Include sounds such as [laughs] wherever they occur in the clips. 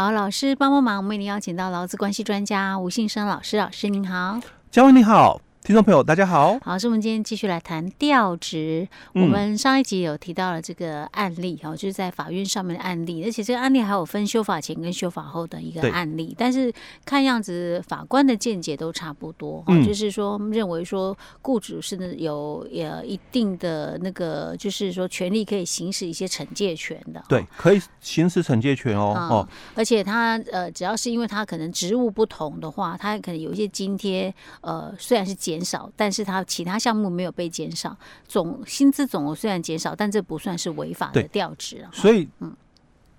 好，老师帮帮忙，我们为您邀请到劳资关系专家吴信生老师，老师您好，嘉文你好。听众朋友，大家好。好，是我们今天继续来谈调职。我们上一集有提到了这个案例，哈、嗯，就是在法院上面的案例，而且这个案例还有分修法前跟修法后的一个案例。但是看样子法官的见解都差不多，哈、嗯，就是说认为说雇主是有呃一定的那个，就是说权利可以行使一些惩戒权的。对，可以行使惩戒权哦。哦、嗯，而且他呃，只要是因为他可能职务不同的话，他可能有一些津贴，呃，虽然是减。减少，但是他其他项目没有被减少，总薪资总额虽然减少，但这不算是违法的调职。所以，嗯，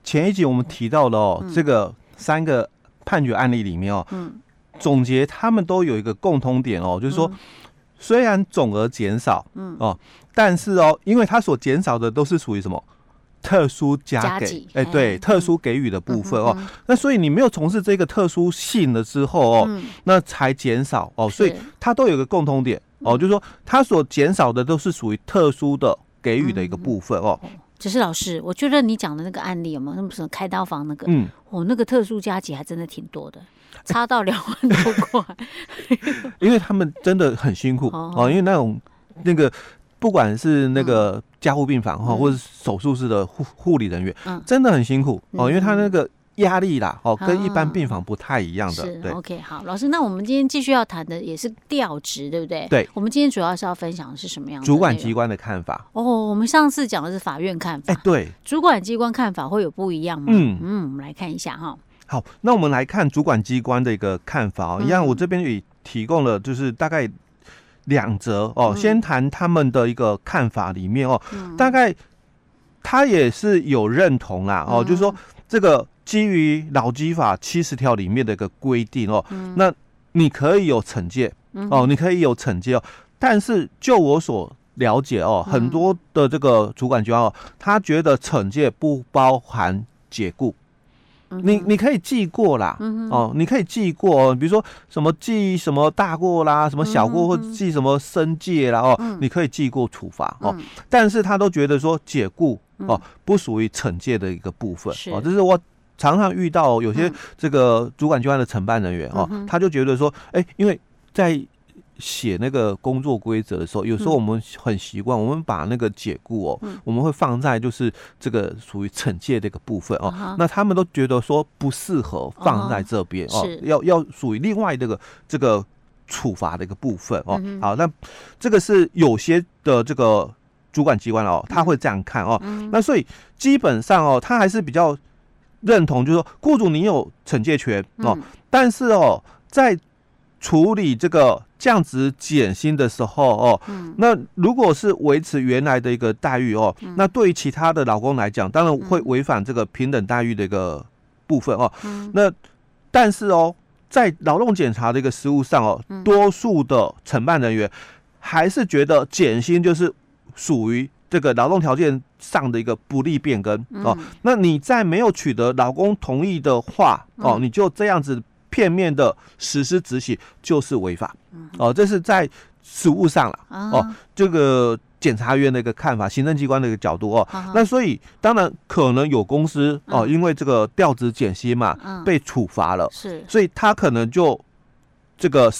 前一集我们提到的哦，嗯、这个三个判决案例里面哦，嗯，总结他们都有一个共通点哦，就是说，嗯、虽然总额减少，嗯。哦，但是哦，因为它所减少的都是属于什么？特殊加给，哎，对，特殊给予的部分哦，那所以你没有从事这个特殊性了之后哦，那才减少哦，所以它都有个共通点哦，就是说它所减少的都是属于特殊的给予的一个部分哦。只是老师，我觉得你讲的那个案例有没有那么什么开刀房那个？嗯，哦，那个特殊加急还真的挺多的，差到两万多块，[laughs] [laughs] 因为他们真的很辛苦哦，因为那种那个。不管是那个加护病房哈，或者是手术室的护护理人员，嗯，真的很辛苦哦，因为他那个压力啦，哦，跟一般病房不太一样的。是，OK，好，老师，那我们今天继续要谈的也是调职，对不对？对，我们今天主要是要分享的是什么样的？主管机关的看法。哦，我们上次讲的是法院看法，哎，对，主管机关看法会有不一样吗？嗯嗯，我们来看一下哈。好，那我们来看主管机关的一个看法哦，一样，我这边也提供了，就是大概。两则哦，先谈他们的一个看法里面哦，嗯、大概他也是有认同啦哦，嗯、就是说这个基于劳基法七十条里面的一个规定哦，嗯、那你可以有惩戒哦，你可以有惩戒哦，但是就我所了解哦，很多的这个主管机关哦，他觉得惩戒不包含解雇。你你可以记过啦，哦，你可以记过，比如说什么记什么大过啦，什么小过，或记什么申诫啦，哦，嗯、你可以记过处罚哦，嗯、但是他都觉得说解雇哦不属于惩戒的一个部分哦，这是我常常遇到有些这个主管机关的承办人员哦，他就觉得说，哎，因为在。写那个工作规则的时候，有时候我们很习惯，我们把那个解雇哦，我们会放在就是这个属于惩戒的一个部分哦。那他们都觉得说不适合放在这边哦，要要属于另外这个这个处罚的一个部分哦。好，那这个是有些的这个主管机关哦，他会这样看哦。那所以基本上哦，他还是比较认同，就是说雇主你有惩戒权哦，但是哦，在处理这个降职减薪的时候哦，嗯、那如果是维持原来的一个待遇哦，嗯、那对于其他的劳工来讲，当然会违反这个平等待遇的一个部分哦。嗯、那但是哦，在劳动检查的一个实务上哦，嗯、多数的承办人员还是觉得减薪就是属于这个劳动条件上的一个不利变更哦。嗯、那你在没有取得劳工同意的话哦，你就这样子。片面的实施执行就是违法，哦，这是在实务上了，哦，这个检察院的一个看法，行政机关的一个角度哦，那所以当然可能有公司哦，因为这个调职减薪嘛，被处罚了，是，所以他可能就这个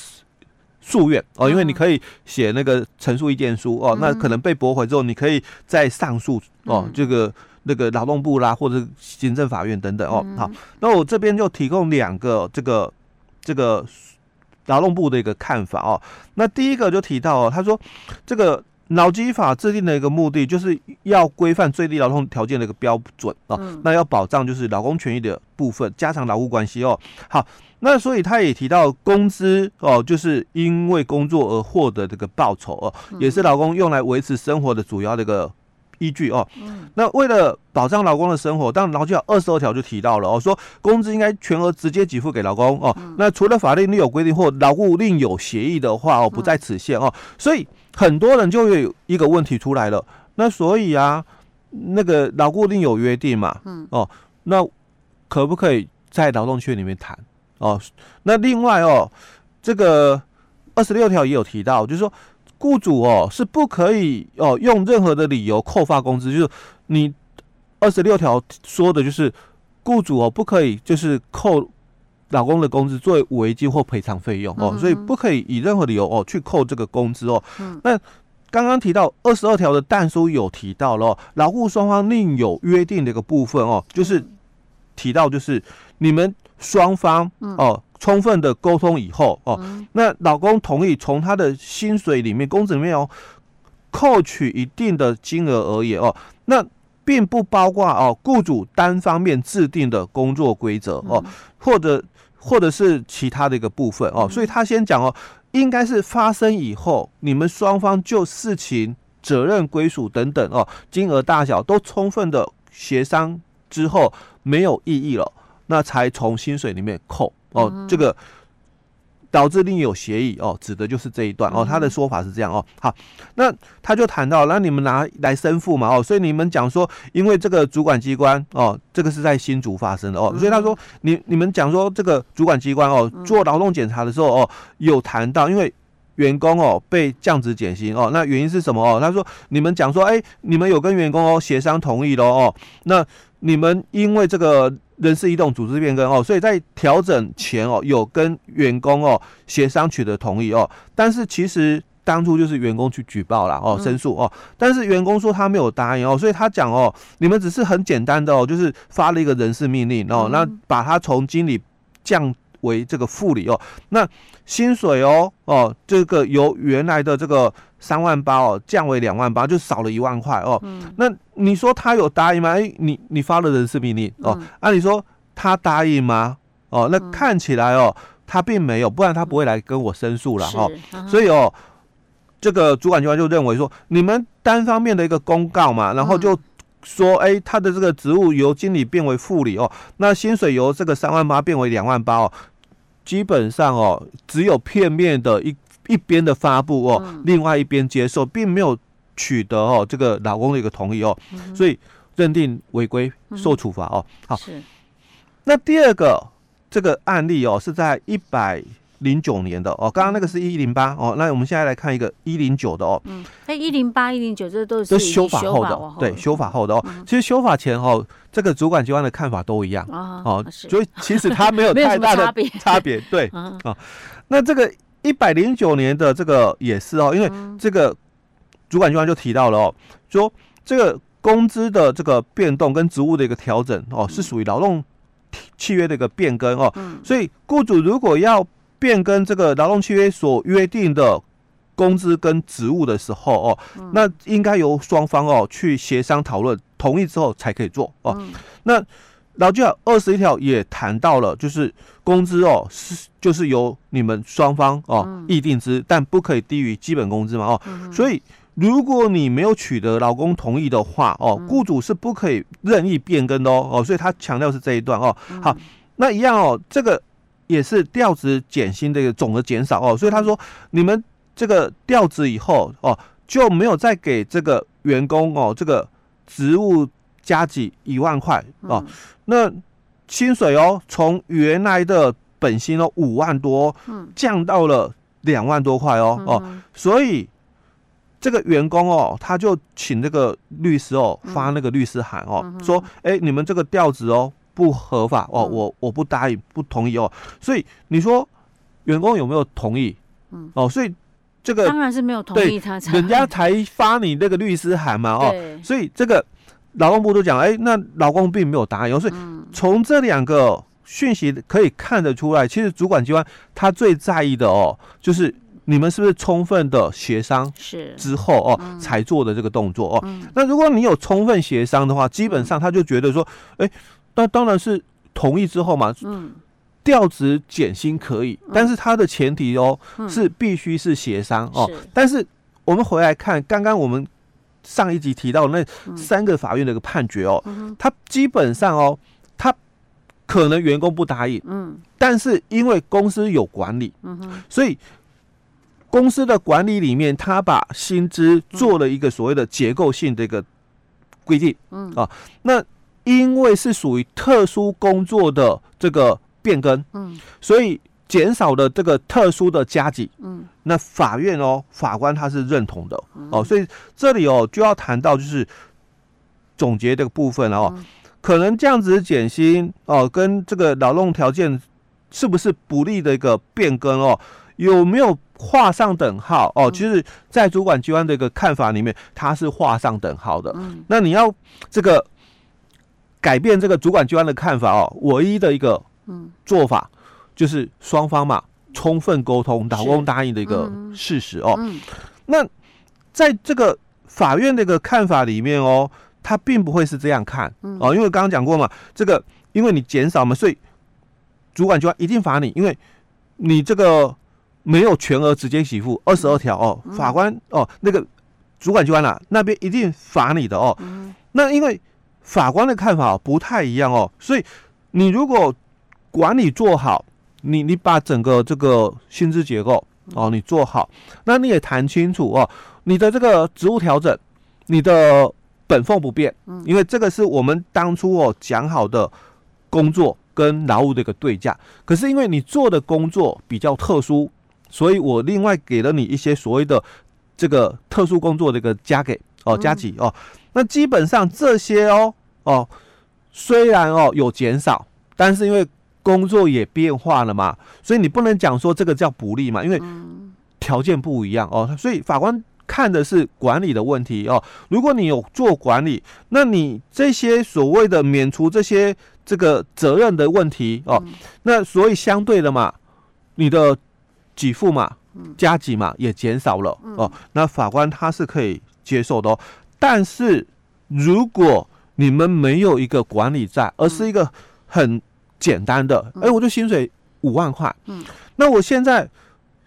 诉愿哦，因为你可以写那个陈述意见书哦，那可能被驳回之后，你可以再上诉哦，这个。那个劳动部啦，或者行政法院等等哦，好，那我这边就提供两个这个这个劳动部的一个看法哦。那第一个就提到哦，他说这个劳基法制定的一个目的，就是要规范最低劳动条件的一个标准哦，那要保障就是劳工权益的部分，加强劳务关系哦。好，那所以他也提到工资哦，就是因为工作而获得这个报酬哦，也是劳工用来维持生活的主要的一个。依据哦，那为了保障劳工的生活，当然劳基法二十二条就提到了哦，说工资应该全额直接给付给劳工哦。那除了法律另有规定或劳务另有协议的话哦，不在此限哦。所以很多人就会有一个问题出来了，那所以啊，那个劳务另有约定嘛，嗯哦，那可不可以在劳动契约里面谈哦？那另外哦，这个二十六条也有提到，就是说。雇主哦是不可以哦用任何的理由扣发工资，就是你二十六条说的就是雇主哦不可以就是扣老公的工资作为违约金或赔偿费用哦，所以不可以以任何理由哦去扣这个工资哦。那刚刚提到二十二条的但书有提到了劳雇双方另有约定的一个部分哦，就是提到就是你们双方哦充分的沟通以后哦，那老公同意从他的薪水里面工资里面哦扣取一定的金额而已哦，那并不包括哦雇主单方面制定的工作规则哦，或者。或者是其他的一个部分哦，所以他先讲哦，应该是发生以后，你们双方就事情责任归属等等哦，金额大小都充分的协商之后没有异议了，那才从薪水里面扣哦，这个。导致另有协议哦，指的就是这一段哦。他的说法是这样哦。好，那他就谈到，那你们拿来申复嘛哦，所以你们讲说，因为这个主管机关哦，这个是在新竹发生的哦，所以他说，你你们讲说这个主管机关哦，做劳动检查的时候哦，有谈到，因为员工哦被降职减薪哦，那原因是什么哦？他说，你们讲说，哎，你们有跟员工哦协商同意了哦，那你们因为这个。人事异动、组织变更哦，所以在调整前哦，有跟员工哦协商取得同意哦，但是其实当初就是员工去举报了哦，申诉哦，但是员工说他没有答应哦，所以他讲哦，你们只是很简单的哦，就是发了一个人事命令哦，那把他从经理降为这个副理哦，那薪水哦哦，这个由原来的这个。三万八哦，降为两万八，就少了一万块哦。嗯、那你说他有答应吗？哎，你你发了人事命令哦，按理说他答应吗？哦，那看起来哦，他并没有，不然他不会来跟我申诉了哦。嗯、所以哦，这个主管机关就认为说，你们单方面的一个公告嘛，然后就说，哎，他的这个职务由经理变为副理哦，那薪水由这个三万八变为两万八哦，基本上哦，只有片面的一。一边的发布哦，另外一边接受，并没有取得哦这个老公的一个同意哦，所以认定违规受处罚哦。好，那第二个这个案例哦是在一百零九年的哦，刚刚那个是一零八哦，那我们现在来看一个一零九的哦。嗯，哎，一零八、一零九这都是修法后的，对，修法后的哦。其实修法前哦，这个主管机关的看法都一样哦，所以其实它没有 [laughs] 太大的差别，对啊。[laughs] 那这个。一百零九年的这个也是哦，因为这个主管机关就提到了哦，说这个工资的这个变动跟职务的一个调整哦，是属于劳动契约的一个变更哦，所以雇主如果要变更这个劳动契约所约定的工资跟职务的时候哦，那应该由双方哦去协商讨论，同意之后才可以做哦。那劳基法二十一条也谈到了，就是工资哦是就是由你们双方哦议定之，但不可以低于基本工资嘛哦。所以如果你没有取得劳工同意的话哦，雇主是不可以任意变更的哦哦。所以他强调是这一段哦。好，那一样哦，这个也是调职减薪的一个总额减少哦。所以他说你们这个调职以后哦就没有再给这个员工哦这个职务。加几一万块哦，那薪水哦，从原来的本薪哦五万多，降到了两万多块哦哦，所以这个员工哦，他就请这个律师哦发那个律师函哦，说哎，你们这个调子哦不合法哦，我我不答应不同意哦，所以你说员工有没有同意？哦，所以这个当然是没有同意，他才 [laughs] 人家才发你那个律师函嘛哦，所以这个。劳动部都讲，哎，那劳工并没有答应，所以从这两个讯息可以看得出来，其实主管机关他最在意的哦，就是你们是不是充分的协商是。之后哦才做的这个动作哦。那如果你有充分协商的话，基本上他就觉得说，哎，那当然是同意之后嘛，嗯，调职减薪可以，但是他的前提哦是必须是协商哦。但是我们回来看刚刚我们。上一集提到那三个法院的一个判决哦，他基本上哦，他可能员工不答应，嗯，但是因为公司有管理，嗯，所以公司的管理里面，他把薪资做了一个所谓的结构性的一个规定，嗯。啊，那因为是属于特殊工作的这个变更，嗯，所以。减少的这个特殊的加给，嗯，那法院哦，法官他是认同的。哦，所以这里哦就要谈到就是总结这个部分了哦。可能这样子减薪哦，跟这个劳动条件是不是不利的一个变更哦，有没有画上等号？哦？其实，在主管机关的一个看法里面，它是画上等号的。嗯，那你要这个改变这个主管机关的看法哦，唯一的一个嗯。做法就是双方嘛充分沟通，打工答应的一个事实哦。那在这个法院的一个看法里面哦。他并不会是这样看哦，因为刚刚讲过嘛，这个因为你减少嘛，所以主管机关一定罚你，因为你这个没有全额直接给付二十二条哦，法官哦那个主管机关啊那边一定罚你的哦。那因为法官的看法不太一样哦，所以你如果管理做好，你你把整个这个薪资结构哦你做好，那你也谈清楚哦，你的这个职务调整，你的。本俸不变，因为这个是我们当初哦讲好的工作跟劳务的一个对价。可是因为你做的工作比较特殊，所以我另外给了你一些所谓的这个特殊工作的一个加给哦加给哦。那基本上这些哦哦虽然哦有减少，但是因为工作也变化了嘛，所以你不能讲说这个叫不利嘛，因为条件不一样哦。所以法官。看的是管理的问题哦。如果你有做管理，那你这些所谓的免除这些这个责任的问题哦，那所以相对的嘛，你的给付嘛、加给嘛也减少了哦。那法官他是可以接受的哦。但是如果你们没有一个管理在，而是一个很简单的，哎，我就薪水五万块，嗯。那我现在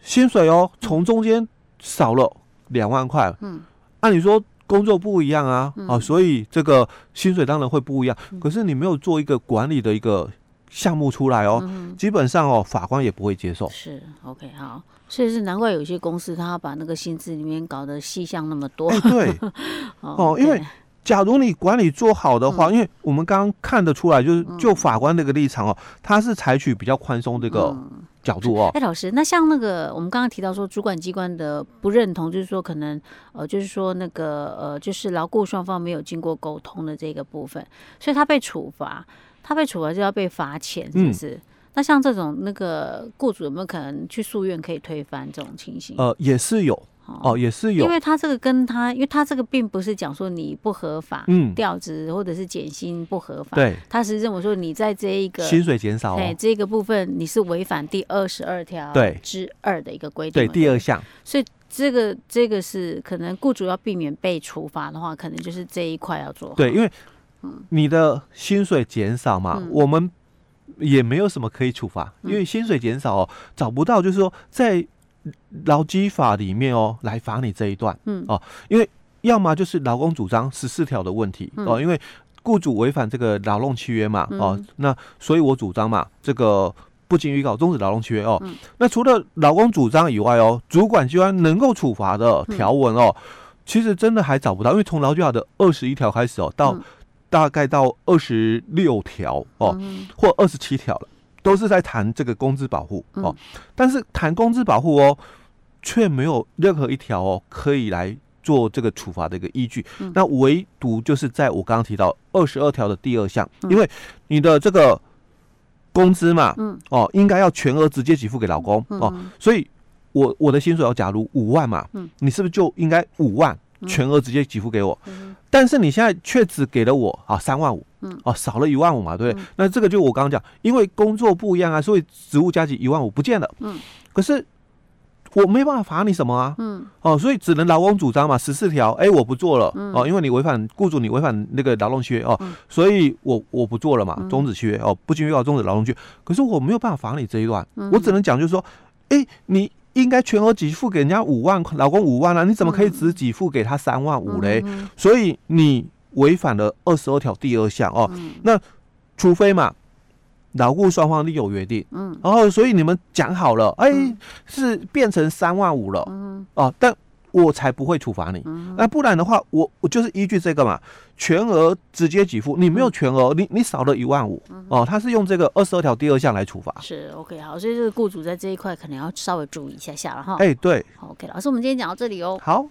薪水哦从中间少了。两万块，嗯，按理说工作不一样啊，嗯、啊，所以这个薪水当然会不一样。嗯、可是你没有做一个管理的一个项目出来哦，嗯、基本上哦，法官也不会接受。是，OK，好，所以是难怪有些公司他要把那个薪资里面搞得细项那么多。哎，对，[laughs] 哦，因为假如你管理做好的话，嗯、因为我们刚刚看得出来，就是就法官那个立场哦，他是采取比较宽松这个。嗯角度哦，哎，老师，那像那个我们刚刚提到说，主管机关的不认同，就是说可能呃，就是说那个呃，就是劳雇双方没有经过沟通的这个部分，所以他被处罚，他被处罚就要被罚钱，是不是？嗯、那像这种那个雇主有没有可能去诉愿可以推翻这种情形？呃，也是有。哦，也是有，因为他这个跟他，因为他这个并不是讲说你不合法，嗯，调职或者是减薪不合法，对，他是认为说你在这一个薪水减少，哎，这个部分你是违反第二十二条之二的一个规定，对，第二项，所以这个这个是可能雇主要避免被处罚的话，可能就是这一块要做好，对，因为你的薪水减少嘛，我们也没有什么可以处罚，因为薪水减少哦，找不到，就是说在。劳基法里面哦，来罚你这一段，嗯。哦，因为要么就是劳工主张十四条的问题哦，因为雇主违反这个劳动契约嘛，哦，那所以我主张嘛，这个不经预告终止劳动契约哦。那除了劳工主张以外哦，主管机关能够处罚的条文哦，其实真的还找不到，因为从劳基法的二十一条开始哦，到大概到二十六条哦，或二十七条了。都是在谈这个工资保护哦，但是谈工资保护哦，却没有任何一条哦可以来做这个处罚的一个依据。那唯独就是在我刚刚提到二十二条的第二项，因为你的这个工资嘛，哦，应该要全额直接给付给老公哦，所以我我的薪水要假如五万嘛，你是不是就应该五万？全额直接给付给我，嗯、但是你现在却只给了我啊三万五，嗯，哦少了一万五嘛，对不对？嗯、那这个就我刚刚讲，因为工作不一样啊，所以职务加给一万五不见了，嗯，可是我没办法罚你什么啊，嗯，哦，所以只能劳工主张嘛，十四条，哎，我不做了，嗯、哦，因为你违反雇主，你违反那个劳动契约哦，嗯、所以我我不做了嘛，终止契约哦，不经预告终止劳动契约，可是我没有办法罚你这一段，嗯、我只能讲就是说，哎，你。应该全额给付给人家五万，老公五万啊，你怎么可以只给付给他三万五嘞？嗯、所以你违反了二十二条第二项哦。嗯、那除非嘛，劳雇双方另有约定，嗯，然后所以你们讲好了，哎，嗯、是变成三万五了，嗯，哦，但。我才不会处罚你，那不然的话，我我就是依据这个嘛，全额直接给付，你没有全额，你你少了一万五哦，他是用这个二十二条第二项来处罚。是 OK 好，所以这个雇主在这一块可能要稍微注意一下下了哈。哎，对，OK 老师，我们今天讲到这里哦。好。